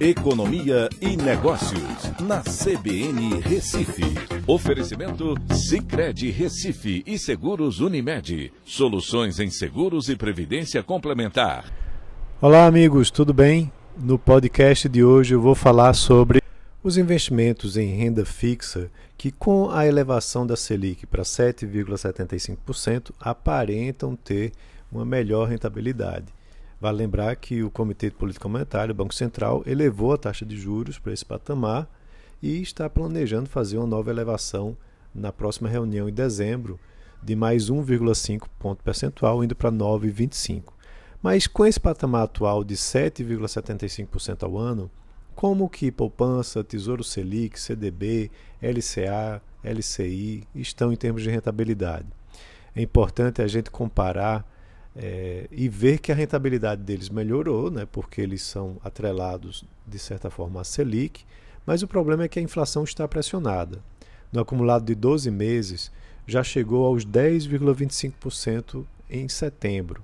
Economia e Negócios, na CBN Recife. Oferecimento Cicred Recife e Seguros Unimed. Soluções em seguros e previdência complementar. Olá, amigos, tudo bem? No podcast de hoje eu vou falar sobre os investimentos em renda fixa que, com a elevação da Selic para 7,75%, aparentam ter uma melhor rentabilidade. Vale lembrar que o Comitê de Política Monetária, o Banco Central, elevou a taxa de juros para esse patamar e está planejando fazer uma nova elevação na próxima reunião em dezembro de mais 1,5 ponto percentual, indo para 9,25. Mas com esse patamar atual de 7,75% ao ano, como que poupança, Tesouro Selic, CDB, LCA, LCI estão em termos de rentabilidade? É importante a gente comparar é, e ver que a rentabilidade deles melhorou, né, porque eles são atrelados de certa forma à Selic, mas o problema é que a inflação está pressionada. No acumulado de 12 meses, já chegou aos 10,25% em setembro.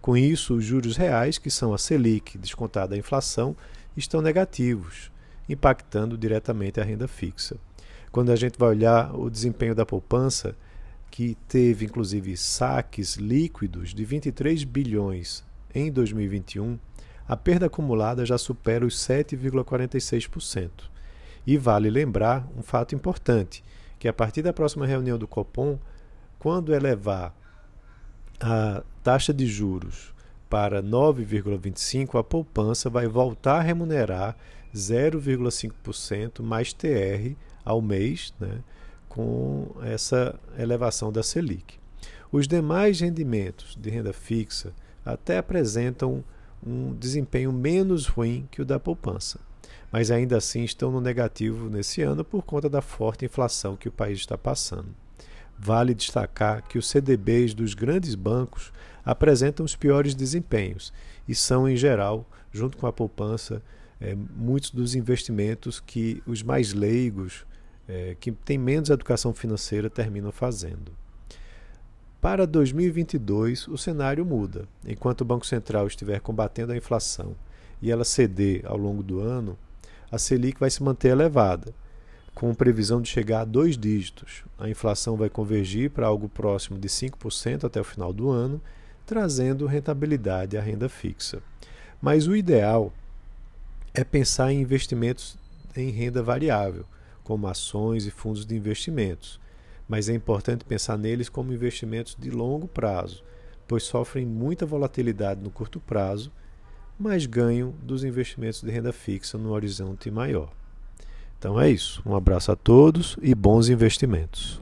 Com isso, os juros reais, que são a Selic descontada a inflação, estão negativos, impactando diretamente a renda fixa. Quando a gente vai olhar o desempenho da poupança, que teve inclusive saques líquidos de 23 bilhões em 2021, a perda acumulada já supera os 7,46%. E vale lembrar um fato importante, que a partir da próxima reunião do Copom, quando elevar a taxa de juros para 9,25, a poupança vai voltar a remunerar 0,5% mais TR ao mês, né? Com essa elevação da Selic. Os demais rendimentos de renda fixa até apresentam um desempenho menos ruim que o da poupança, mas ainda assim estão no negativo nesse ano por conta da forte inflação que o país está passando. Vale destacar que os CDBs dos grandes bancos apresentam os piores desempenhos e são, em geral, junto com a poupança, é, muitos dos investimentos que os mais leigos é, que têm menos educação financeira terminam fazendo. Para 2022, o cenário muda. Enquanto o Banco Central estiver combatendo a inflação e ela ceder ao longo do ano, a Selic vai se manter elevada, com previsão de chegar a dois dígitos. A inflação vai convergir para algo próximo de 5% até o final do ano, trazendo rentabilidade à renda fixa. Mas o ideal é pensar em investimentos em renda variável, como ações e fundos de investimentos, mas é importante pensar neles como investimentos de longo prazo, pois sofrem muita volatilidade no curto prazo, mas ganham dos investimentos de renda fixa no horizonte maior. Então é isso. Um abraço a todos e bons investimentos.